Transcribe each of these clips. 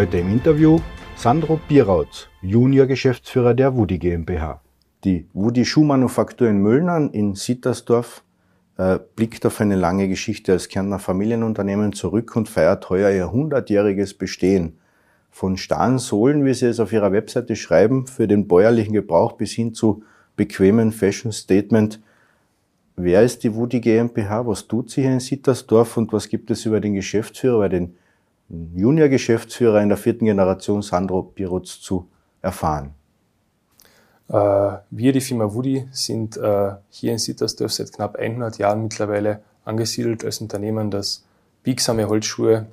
Heute im Interview Sandro Bierautz, Junior-Geschäftsführer der Wudi GmbH. Die Wudi Schuhmanufaktur in Müllnern in Sittersdorf äh, blickt auf eine lange Geschichte als Kärntner Familienunternehmen zurück und feiert heuer ihr 100-jähriges Bestehen. Von starren Sohlen, wie Sie es auf Ihrer Webseite schreiben, für den bäuerlichen Gebrauch bis hin zu bequemen Fashion Statement. Wer ist die Wudi GmbH? Was tut sie hier in Sittersdorf und was gibt es über den Geschäftsführer, über den Junior-Geschäftsführer in der vierten Generation Sandro Pirutz zu erfahren? Äh, wir, die Firma Woody, sind äh, hier in Sittersdorf seit knapp 100 Jahren mittlerweile angesiedelt als Unternehmen, das biegsame Holzschuhe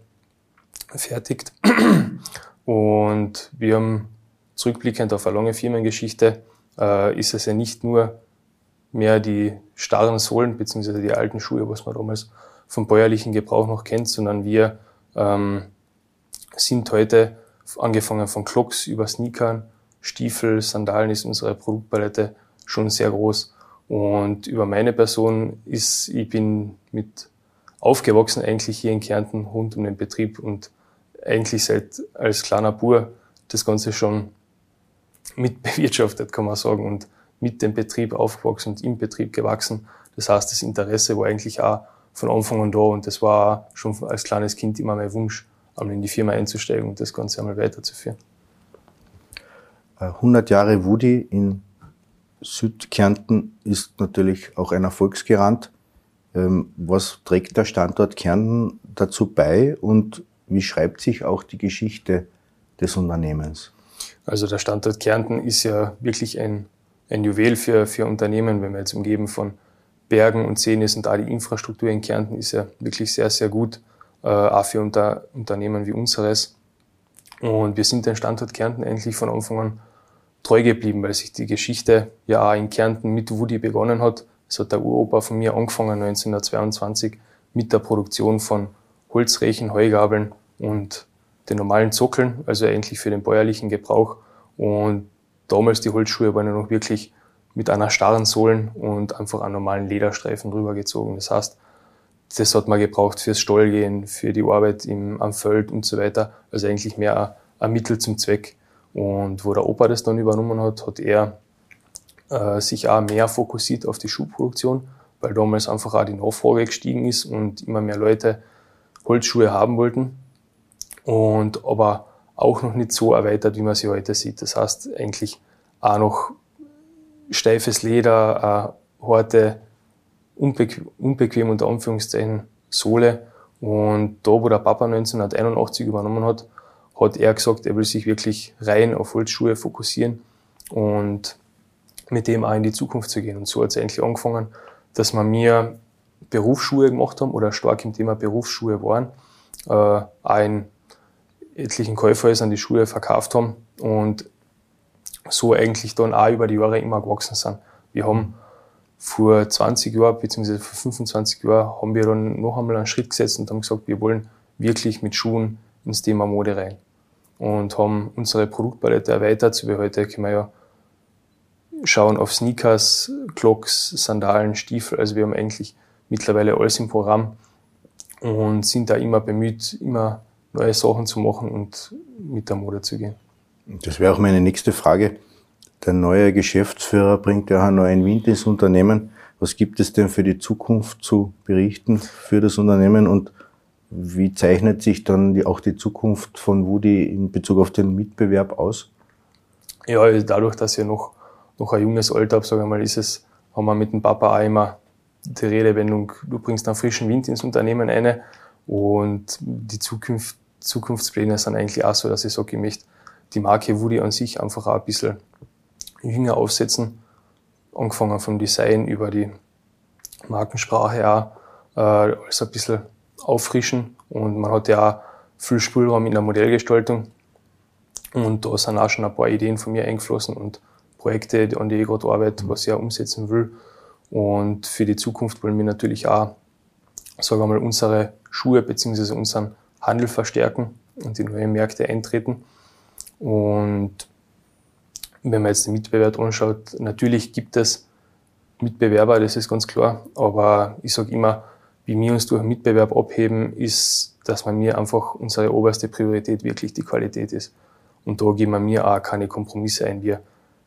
fertigt. Und wir haben zurückblickend auf eine lange Firmengeschichte, äh, ist es ja nicht nur mehr die starren Sohlen bzw. die alten Schuhe, was man damals vom bäuerlichen Gebrauch noch kennt, sondern wir ähm, sind heute angefangen von Clocks über Sneakern, Stiefel, Sandalen ist unsere Produktpalette schon sehr groß. Und über meine Person ist, ich bin mit aufgewachsen eigentlich hier in Kärnten rund um den Betrieb und eigentlich seit als kleiner Bur das Ganze schon mit bewirtschaftet, kann man sagen, und mit dem Betrieb aufgewachsen und im Betrieb gewachsen. Das heißt, das Interesse war eigentlich auch von Anfang an da und das war schon als kleines Kind immer mein Wunsch, einmal in die Firma einzusteigen und das Ganze einmal weiterzuführen. 100 Jahre Wudi in Südkärnten ist natürlich auch ein Erfolgsgarant. Ähm, was trägt der Standort Kärnten dazu bei und wie schreibt sich auch die Geschichte des Unternehmens? Also der Standort Kärnten ist ja wirklich ein, ein Juwel für, für Unternehmen, wenn man jetzt umgeben von Bergen und Seen ist und da die Infrastruktur in Kärnten ist ja wirklich sehr, sehr gut, äh, auch für unter, Unternehmen wie unseres. Und wir sind den Standort Kärnten eigentlich von Anfang an treu geblieben, weil sich die Geschichte ja auch in Kärnten mit Woody begonnen hat. Es hat der Uropa von mir angefangen 1922 mit der Produktion von Holzrechen, Heugabeln und den normalen Zockeln, also eigentlich für den bäuerlichen Gebrauch. Und damals die Holzschuhe waren ja noch wirklich mit einer starren Sohlen und einfach einen normalen Lederstreifen drüber gezogen. Das heißt, das hat man gebraucht fürs Stallgehen, für die Arbeit im, am Feld und so weiter. Also eigentlich mehr ein, ein Mittel zum Zweck. Und wo der Opa das dann übernommen hat, hat er äh, sich auch mehr fokussiert auf die Schuhproduktion, weil damals einfach auch die Nachfrage gestiegen ist und immer mehr Leute Holzschuhe haben wollten. Und aber auch noch nicht so erweitert, wie man sie heute sieht. Das heißt eigentlich auch noch steifes Leder, äh, harte, unbequem, unbequem unter Anführungszeichen Sohle. Und da, wo der Papa 1981 übernommen hat, hat er gesagt, er will sich wirklich rein auf Holzschuhe fokussieren und mit dem auch in die Zukunft zu gehen. Und so hat es eigentlich angefangen, dass wir mir Berufsschuhe gemacht haben oder stark im Thema Berufsschuhe waren, äh, auch in etlichen Käuferhäusern die Schuhe verkauft haben und so eigentlich dann auch über die Jahre immer gewachsen sind. Wir haben vor 20 Jahren bzw. vor 25 Jahren haben wir dann noch einmal einen Schritt gesetzt und haben gesagt, wir wollen wirklich mit Schuhen ins Thema Mode rein und haben unsere Produktpalette erweitert. So wie heute können wir ja schauen auf Sneakers, Clocks, Sandalen, Stiefel. Also wir haben eigentlich mittlerweile alles im Programm und sind da immer bemüht, immer neue Sachen zu machen und mit der Mode zu gehen. Das wäre auch meine nächste Frage. Der neue Geschäftsführer bringt ja einen neuen Wind ins Unternehmen. Was gibt es denn für die Zukunft zu berichten für das Unternehmen und wie zeichnet sich dann die, auch die Zukunft von Woody in Bezug auf den Mitbewerb aus? Ja, also dadurch, dass ich noch, noch ein junges Alter habe, sage ich mal, ist es, haben wir mit dem Papa auch immer die Redewendung, du bringst einen frischen Wind ins Unternehmen eine und die Zukunft, Zukunftspläne sind eigentlich auch so, dass ich sage, ich möchte die Marke Woody an sich einfach auch ein bisschen jünger aufsetzen, angefangen vom Design über die Markensprache auch, äh, alles ein bisschen auffrischen und man hat ja auch viel Spielraum in der Modellgestaltung. Und da sind auch schon ein paar Ideen von mir eingeflossen und Projekte, an die ich gerade arbeite, was ich auch umsetzen will. Und für die Zukunft wollen wir natürlich auch, sagen wir mal, unsere Schuhe bzw. unseren Handel verstärken und in neue Märkte eintreten. Und wenn man jetzt den Mitbewerb anschaut, natürlich gibt es Mitbewerber, das ist ganz klar, aber ich sage immer, wie wir uns durch einen Mitbewerb abheben, ist, dass man mir einfach unsere oberste Priorität wirklich die Qualität ist. Und da geben wir mir auch keine Kompromisse ein. Wir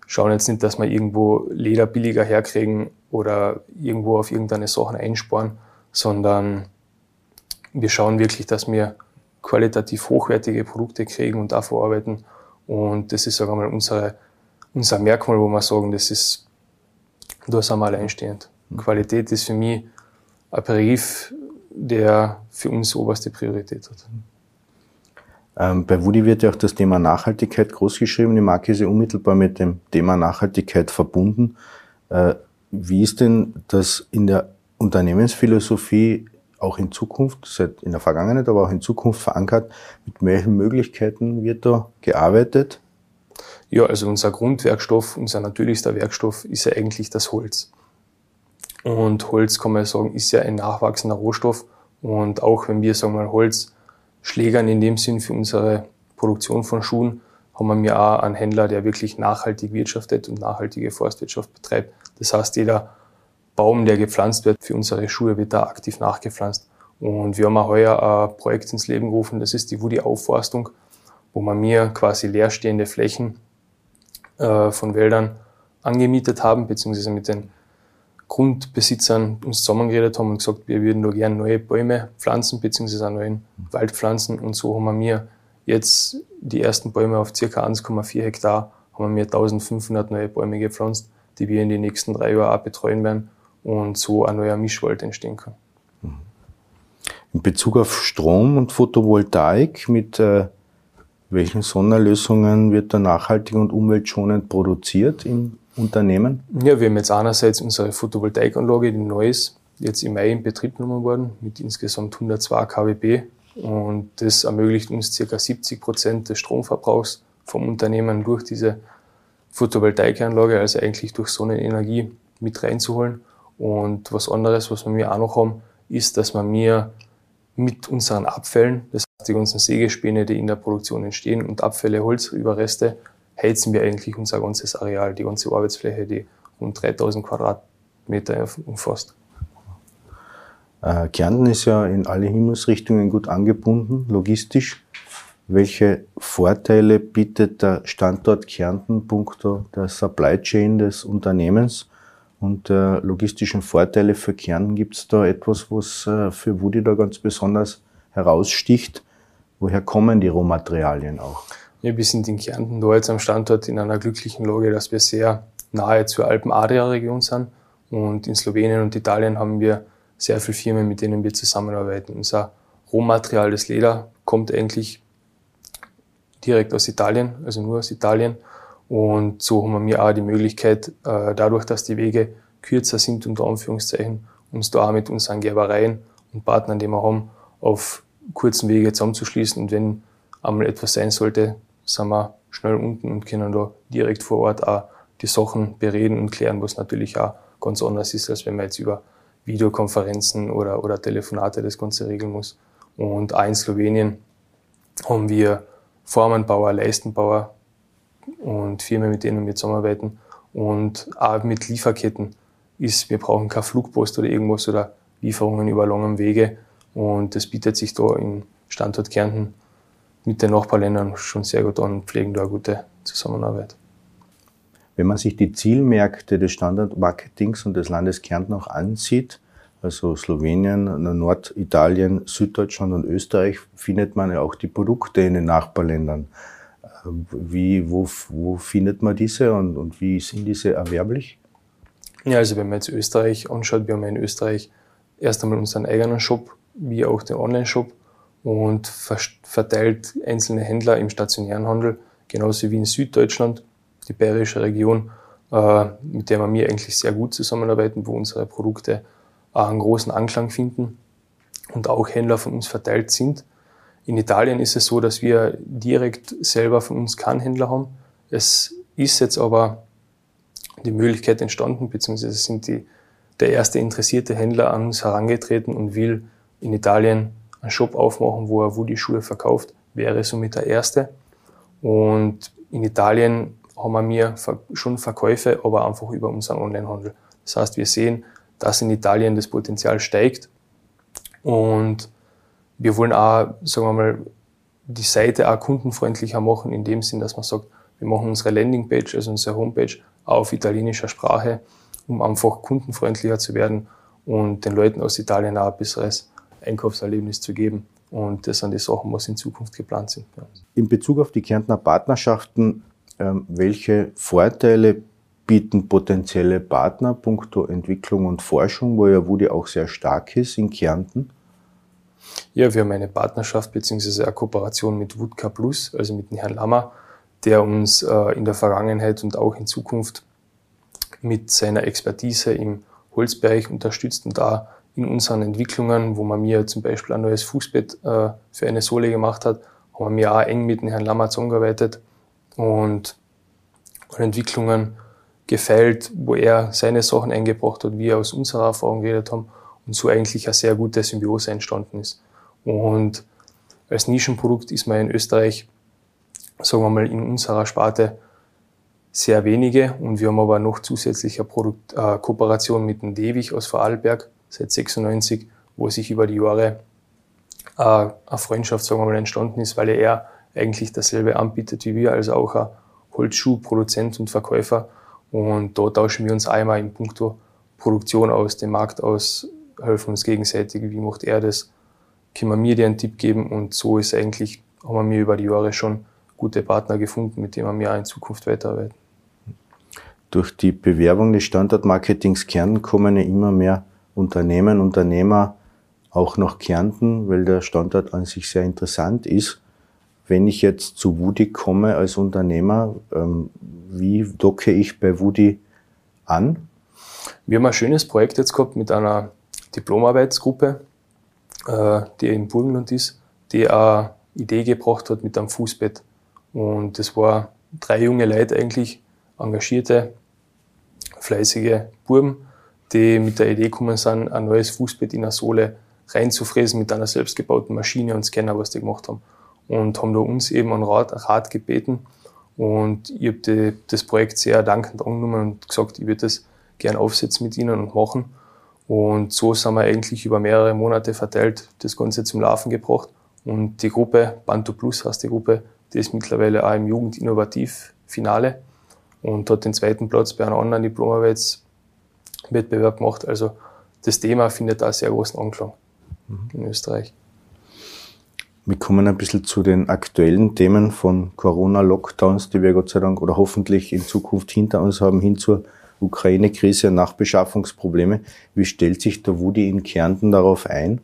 schauen jetzt nicht, dass wir irgendwo Leder billiger herkriegen oder irgendwo auf irgendeine Sachen einsparen, sondern wir schauen wirklich, dass wir qualitativ hochwertige Produkte kriegen und da verarbeiten. Und das ist, sagen wir mal, unsere, unser Merkmal, wo wir sagen, das ist, da sind wir alleinstehend. Mhm. Qualität ist für mich ein Brief, der für uns oberste Priorität hat. Ähm, bei Woody wird ja auch das Thema Nachhaltigkeit großgeschrieben. Die Marke ist ja unmittelbar mit dem Thema Nachhaltigkeit verbunden. Äh, wie ist denn das in der Unternehmensphilosophie auch in Zukunft, seit in der Vergangenheit, aber auch in Zukunft verankert? Mit welchen Möglichkeiten wird da gearbeitet? Ja, also unser Grundwerkstoff, unser natürlichster Werkstoff ist ja eigentlich das Holz. Und Holz, kann man sagen, ist ja ein nachwachsender Rohstoff. Und auch wenn wir, sagen wir mal, Holz schlägern in dem Sinn für unsere Produktion von Schuhen, haben wir auch einen Händler, der wirklich nachhaltig wirtschaftet und nachhaltige Forstwirtschaft betreibt. Das heißt, jeder Baum, der gepflanzt wird für unsere Schuhe, wird da aktiv nachgepflanzt. Und wir haben auch heuer ein Projekt ins Leben gerufen, das ist die Woody-Aufforstung, wo wir mir quasi leerstehende Flächen äh, von Wäldern angemietet haben, beziehungsweise mit den Grundbesitzern uns zusammengeredet haben und gesagt, wir würden da gerne neue Bäume pflanzen, beziehungsweise auch neuen Wald pflanzen. Und so haben wir jetzt die ersten Bäume auf circa 1,4 Hektar, haben wir 1500 neue Bäume gepflanzt, die wir in den nächsten drei Jahren auch betreuen werden und so ein neuer Mischwald entstehen kann. Mhm. In Bezug auf Strom und Photovoltaik, mit äh, welchen Sonderlösungen wird da nachhaltig und umweltschonend produziert im Unternehmen? Ja, wir haben jetzt einerseits unsere Photovoltaikanlage, die neu ist, jetzt im Mai in Betrieb genommen worden, mit insgesamt 102 kWp. Und das ermöglicht uns ca. 70 Prozent des Stromverbrauchs vom Unternehmen durch diese Photovoltaikanlage, also eigentlich durch Sonnenenergie mit reinzuholen. Und was anderes, was wir auch noch haben, ist, dass wir mir mit unseren Abfällen, das heißt die ganzen Sägespäne, die in der Produktion entstehen und Abfälle, Holzüberreste, heizen wir eigentlich unser ganzes Areal, die ganze Arbeitsfläche, die rund 3000 Quadratmeter umfasst. Äh, Kärnten ist ja in alle Himmelsrichtungen gut angebunden, logistisch. Welche Vorteile bietet der Standort Kärnten punkto der Supply Chain des Unternehmens und äh, logistischen Vorteile für Kärnten? Gibt es da etwas, was äh, für Woody da ganz besonders heraussticht? Woher kommen die Rohmaterialien auch? Ja, wir sind in Kärnten da jetzt am Standort in einer glücklichen Lage, dass wir sehr nahe zur Alpen-Adria-Region sind. Und in Slowenien und Italien haben wir sehr viele Firmen, mit denen wir zusammenarbeiten. Unser Rohmaterial, das Leder, kommt eigentlich direkt aus Italien, also nur aus Italien. Und so haben wir auch die Möglichkeit, äh, dadurch, dass die Wege kürzer sind, unter Anführungszeichen, uns da auch mit unseren Gerbereien und Partnern, die wir haben, auf kurzen Wege zusammenzuschließen. Und wenn einmal etwas sein sollte, sind wir schnell unten und können da direkt vor Ort auch die Sachen bereden und klären, was natürlich auch ganz anders ist, als wenn man jetzt über Videokonferenzen oder, oder Telefonate das Ganze regeln muss. Und auch in Slowenien haben wir Formenbauer, Leistenbauer und Firmen, mit denen wir zusammenarbeiten. Und auch mit Lieferketten ist, wir brauchen keine Flugpost oder irgendwas oder Lieferungen über langen Wege. Und das bietet sich da im Standort Kärnten mit den Nachbarländern schon sehr gut an und pflegen da eine gute Zusammenarbeit. Wenn man sich die Zielmärkte des Standardmarketings und des Landes Kärnten auch ansieht, also Slowenien, Norditalien, Süddeutschland und Österreich, findet man ja auch die Produkte in den Nachbarländern. Wie, wo, wo findet man diese und, und wie sind diese erwerblich? Ja, also wenn man jetzt Österreich anschaut, wir haben in Österreich erst einmal unseren eigenen Shop, wie auch den Online-Shop und verteilt einzelne Händler im stationären Handel, genauso wie in Süddeutschland, die bayerische Region, äh, mit der wir eigentlich sehr gut zusammenarbeiten, wo unsere Produkte auch einen großen Anklang finden und auch Händler von uns verteilt sind. In Italien ist es so, dass wir direkt selber von uns keinen Händler haben. Es ist jetzt aber die Möglichkeit entstanden, beziehungsweise sind die, der erste interessierte Händler an uns herangetreten und will in Italien einen Shop aufmachen, wo er Woody Schuhe verkauft, wäre somit der erste. Und in Italien haben wir schon Verkäufe, aber einfach über unseren Onlinehandel. Das heißt, wir sehen, dass in Italien das Potenzial steigt Und wir wollen auch, sagen wir mal, die Seite auch kundenfreundlicher machen, in dem Sinn, dass man sagt, wir machen unsere Landingpage, also unsere Homepage, auf italienischer Sprache, um einfach kundenfreundlicher zu werden und den Leuten aus Italien auch ein besseres Einkaufserlebnis zu geben. Und das sind die Sachen, was in Zukunft geplant sind. In Bezug auf die Kärntner Partnerschaften, ähm, welche Vorteile bieten potenzielle Partner punkto Entwicklung und Forschung, wo ja Wudi auch sehr stark ist in Kärnten? Ja, wir haben eine Partnerschaft bzw. eine Kooperation mit Wudka Plus, also mit dem Herrn Lammer, der uns äh, in der Vergangenheit und auch in Zukunft mit seiner Expertise im Holzbereich unterstützt und da in unseren Entwicklungen, wo man mir zum Beispiel ein neues Fußbett äh, für eine Sohle gemacht hat, haben wir auch eng mit dem Herrn Lammer zusammengearbeitet und an Entwicklungen gefeilt, wo er seine Sachen eingebracht hat, wir aus unserer Erfahrung geredet haben und so eigentlich eine sehr gute Symbiose entstanden ist. Und als Nischenprodukt ist man in Österreich, sagen wir mal, in unserer Sparte sehr wenige und wir haben aber noch zusätzliche Produkt, äh, Kooperation mit dem Dewig aus Vorarlberg seit 96, wo sich über die Jahre äh, eine Freundschaft, sagen wir mal, entstanden ist, weil er eigentlich dasselbe anbietet wie wir, also auch ein Holzschuhproduzent und Verkäufer. Und da tauschen wir uns einmal in puncto Produktion aus, dem Markt aus, helfen uns gegenseitig, wie macht er das, können wir mir dir einen Tipp geben und so ist eigentlich, haben wir mir über die Jahre schon gute Partner gefunden, mit denen wir auch in Zukunft weiterarbeiten. Durch die Bewerbung des Standortmarketings Kärnten kommen ja immer mehr Unternehmen, Unternehmer auch nach Kärnten, weil der Standort an sich sehr interessant ist. Wenn ich jetzt zu Wudi komme als Unternehmer, ähm, wie docke ich bei Wudi an? Wir haben ein schönes Projekt jetzt gehabt mit einer Diplomarbeitsgruppe, äh, die in Burgenland ist, die eine Idee gebracht hat mit einem Fußbett. Und das war drei junge Leute eigentlich, engagierte, fleißige Buben, die mit der Idee gekommen sind, ein neues Fußbett in eine Sohle reinzufräsen mit einer selbstgebauten Maschine und Scanner, was die gemacht haben. Und haben da uns eben einen Rat, Rat gebeten. Und ich habe das Projekt sehr dankend angenommen und gesagt, ich würde das gern aufsetzen mit ihnen und machen. Und so sind wir eigentlich über mehrere Monate verteilt das Ganze zum Laufen gebracht. Und die Gruppe, Bantu Plus heißt die Gruppe, die ist mittlerweile auch im Jugendinnovativ-Finale und hat den zweiten Platz bei einem anderen Diplomarbeitswettbewerb gemacht. Also das Thema findet da sehr großen Anklang mhm. in Österreich. Wir kommen ein bisschen zu den aktuellen Themen von Corona-Lockdowns, die wir Gott sei Dank oder hoffentlich in Zukunft hinter uns haben, hin zur Ukraine-Krise, Nachbeschaffungsprobleme. Wie stellt sich der Wudi in Kärnten darauf ein?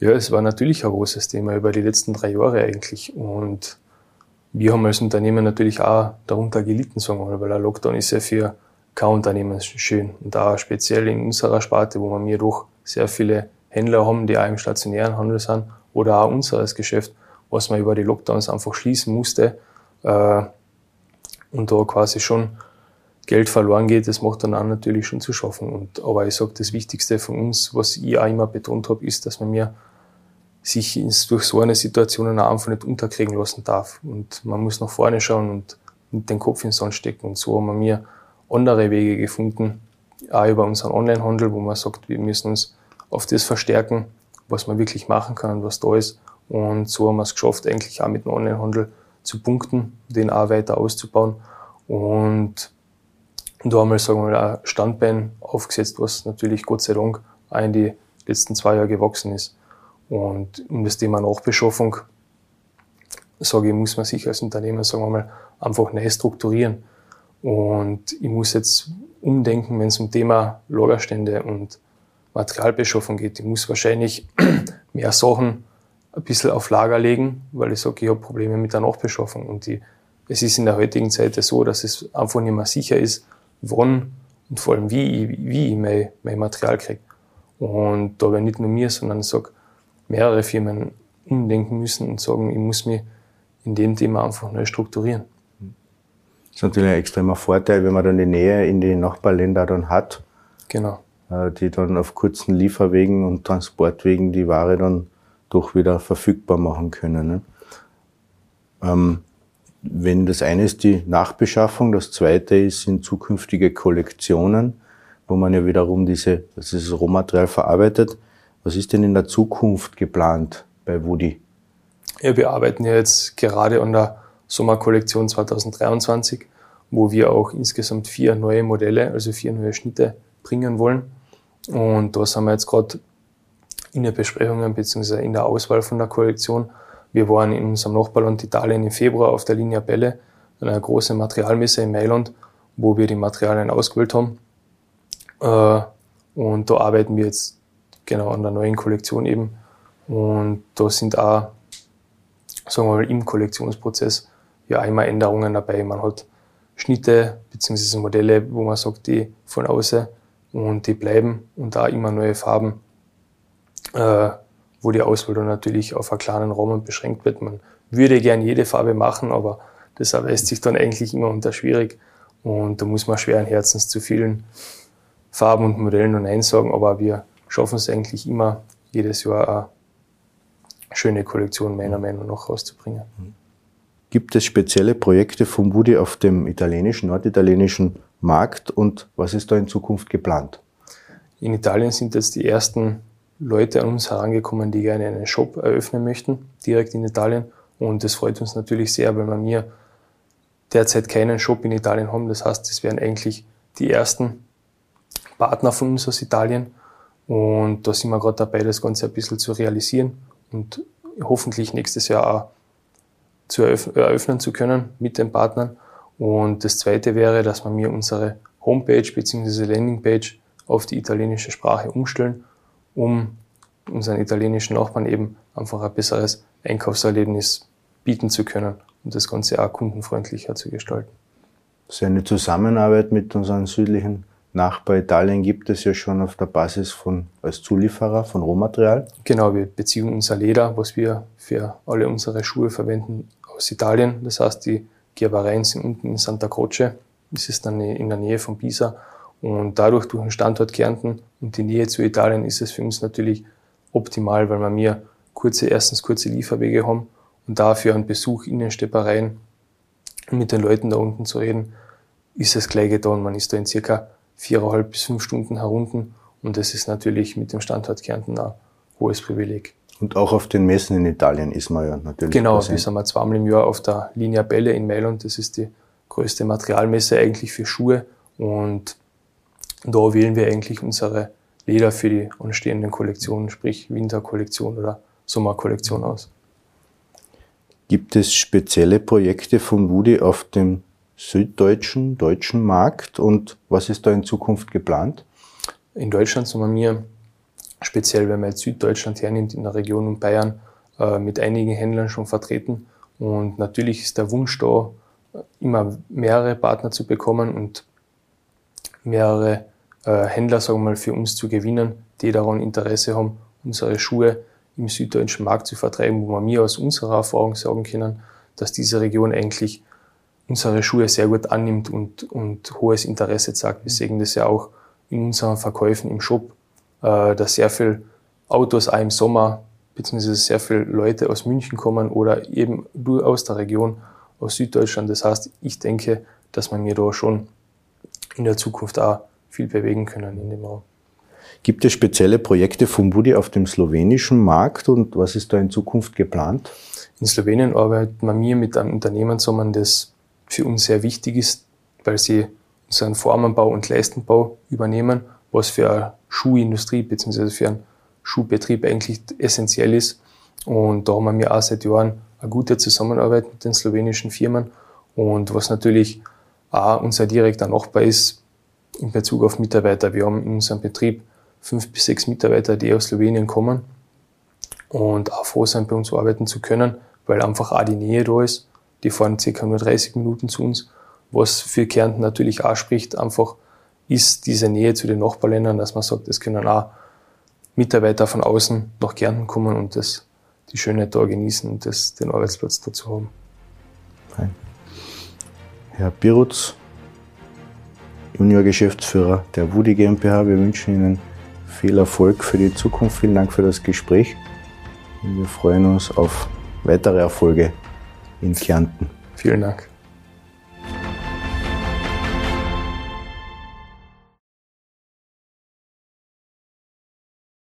Ja, es war natürlich ein großes Thema über die letzten drei Jahre eigentlich. Und wir haben als Unternehmen natürlich auch darunter gelitten, sagen wir mal, weil ein Lockdown ist ja für kein Unternehmen schön. Und da speziell in unserer Sparte, wo wir doch sehr viele Händler haben, die auch im stationären Handel sind, oder auch unseres Geschäft, was man über die Lockdowns einfach schließen musste. Äh, und da quasi schon Geld verloren geht, das macht dann auch natürlich schon zu schaffen. Und, aber ich sage, das Wichtigste von uns, was ich auch immer betont habe, ist, dass man mir sich durch so eine Situation einfach nicht unterkriegen lassen darf. Und man muss nach vorne schauen und den Kopf ins Sand stecken. Und so haben wir mir andere Wege gefunden, auch über unseren Onlinehandel, wo man sagt, wir müssen uns auf das verstärken, was man wirklich machen kann, was da ist. Und so haben wir es geschafft, eigentlich auch mit dem Onlinehandel zu punkten, den auch weiter auszubauen. Und und da haben wir, sagen wir mal, ein Standbein aufgesetzt, was natürlich Gott sei Dank auch in die letzten zwei Jahre gewachsen ist. Und um das Thema Nachbeschaffung, sage ich, muss man sich als Unternehmer, sagen wir mal, einfach neu strukturieren. Und ich muss jetzt umdenken, wenn es um Thema Lagerstände und Materialbeschaffung geht. Ich muss wahrscheinlich mehr Sachen ein bisschen auf Lager legen, weil ich sage, ich habe Probleme mit der Nachbeschaffung. Und die, es ist in der heutigen Zeit so, dass es einfach nicht mehr sicher ist, wann und vor allem wie, wie ich mein, mein Material kriege. Und da werden nicht nur mir, sondern ich sag, mehrere Firmen umdenken müssen und sagen, ich muss mich in dem Thema einfach neu strukturieren. Das ist natürlich ein extremer Vorteil, wenn man dann die Nähe in die Nachbarländer dann hat. Genau. Äh, die dann auf kurzen Lieferwegen und Transportwegen die Ware dann doch wieder verfügbar machen können. Ne? Ähm, wenn das eine ist die Nachbeschaffung, das zweite ist sind zukünftige Kollektionen, wo man ja wiederum diese, das ist Rohmaterial verarbeitet. Was ist denn in der Zukunft geplant bei Woody? Ja, wir arbeiten ja jetzt gerade an der Sommerkollektion 2023, wo wir auch insgesamt vier neue Modelle, also vier neue Schnitte bringen wollen. Und da sind wir jetzt gerade in der Besprechung bzw. in der Auswahl von der Kollektion. Wir waren in unserem Nachbarland Italien im Februar auf der Linie Belle, einer großen Materialmesse in Mailand, wo wir die Materialien ausgewählt haben. Äh, und da arbeiten wir jetzt genau an der neuen Kollektion eben. Und da sind auch, sagen wir mal, im Kollektionsprozess ja einmal Änderungen dabei. Man hat Schnitte bzw. Modelle, wo man sagt, die von außen und die bleiben und da immer neue Farben, äh, wo die Auswahl dann natürlich auf einen kleinen Raum beschränkt wird. Man würde gern jede Farbe machen, aber das erweist sich dann eigentlich immer unter schwierig und da muss man schweren Herzens zu vielen Farben und Modellen und Nein sagen, aber wir schaffen es eigentlich immer, jedes Jahr eine schöne Kollektion meiner Meinung nach rauszubringen. Gibt es spezielle Projekte von Woody auf dem italienischen, norditalienischen Markt und was ist da in Zukunft geplant? In Italien sind jetzt die ersten Leute an uns herangekommen, die gerne einen Shop eröffnen möchten, direkt in Italien. Und das freut uns natürlich sehr, weil wir derzeit keinen Shop in Italien haben. Das heißt, es wären eigentlich die ersten Partner von uns aus Italien. Und da sind wir gerade dabei, das Ganze ein bisschen zu realisieren und hoffentlich nächstes Jahr auch zu eröffnen zu können mit den Partnern. Und das zweite wäre, dass wir mir unsere Homepage bzw. Landingpage auf die italienische Sprache umstellen, um unseren italienischen Nachbarn eben einfach ein besseres Einkaufserlebnis bieten zu können und das Ganze auch kundenfreundlicher zu gestalten. So eine Zusammenarbeit mit unseren südlichen Nachbar Italien gibt es ja schon auf der Basis von als Zulieferer von Rohmaterial. Genau, wir beziehen unser Leder, was wir für alle unsere Schuhe verwenden, aus Italien. Das heißt, die Gerbereien sind unten in Santa Croce. Das ist dann in der Nähe von Pisa. Und dadurch, durch den Standort Kärnten und die Nähe zu Italien, ist es für uns natürlich optimal, weil wir mir kurze, erstens kurze Lieferwege haben und dafür einen Besuch in den Steppereien mit den Leuten da unten zu reden, ist es gleich getan. Man ist da in circa viereinhalb bis fünf Stunden herunten und das ist natürlich mit dem Standort Kärnten ein hohes Privileg. Und auch auf den Messen in Italien ist man ja natürlich. Genau, wir sind wir zweimal im Jahr auf der Linea Belle in Mailand. Das ist die größte Materialmesse eigentlich für Schuhe. Und da wählen wir eigentlich unsere Leder für die anstehenden Kollektionen, sprich Winterkollektion oder Sommerkollektion aus. Gibt es spezielle Projekte von Woody auf dem süddeutschen, deutschen Markt und was ist da in Zukunft geplant? In Deutschland sind wir mir speziell wenn man jetzt Süddeutschland hernimmt, in der Region um Bayern, äh, mit einigen Händlern schon vertreten. Und natürlich ist der Wunsch da, immer mehrere Partner zu bekommen und mehrere Händler, sagen wir mal, für uns zu gewinnen, die daran Interesse haben, unsere Schuhe im süddeutschen Markt zu vertreiben, wo wir mir aus unserer Erfahrung sagen können, dass diese Region eigentlich unsere Schuhe sehr gut annimmt und, und hohes Interesse zeigt. Wir sehen das ja auch in unseren Verkäufen im Shop, äh, dass sehr viel Autos auch im Sommer, beziehungsweise sehr viele Leute aus München kommen oder eben aus der Region, aus Süddeutschland. Das heißt, ich denke, dass man mir da schon in der Zukunft auch viel bewegen können in dem Raum. Gibt es spezielle Projekte von Budi auf dem slowenischen Markt und was ist da in Zukunft geplant? In Slowenien arbeitet man mir mit einem Unternehmen zusammen, das für uns sehr wichtig ist, weil sie unseren Formenbau und Leistenbau übernehmen was für eine Schuhindustrie bzw. für einen Schuhbetrieb eigentlich essentiell ist. Und da haben wir auch seit Jahren eine gute Zusammenarbeit mit den slowenischen Firmen. Und was natürlich auch unser direkter Nachbar ist in Bezug auf Mitarbeiter. Wir haben in unserem Betrieb fünf bis sechs Mitarbeiter, die aus Slowenien kommen und auch froh sind, bei uns arbeiten zu können, weil einfach auch die Nähe da ist. Die fahren circa nur 30 Minuten zu uns, was für Kärnten natürlich auch spricht, einfach ist diese Nähe zu den Nachbarländern, dass man sagt, es können auch Mitarbeiter von außen nach Kärnten kommen und das, die Schönheit da genießen und das, den Arbeitsplatz dazu haben. Fein. Herr Birutz, Junior-Geschäftsführer der Wudi GmbH, wir wünschen Ihnen viel Erfolg für die Zukunft. Vielen Dank für das Gespräch. Wir freuen uns auf weitere Erfolge in Kärnten. Vielen Dank.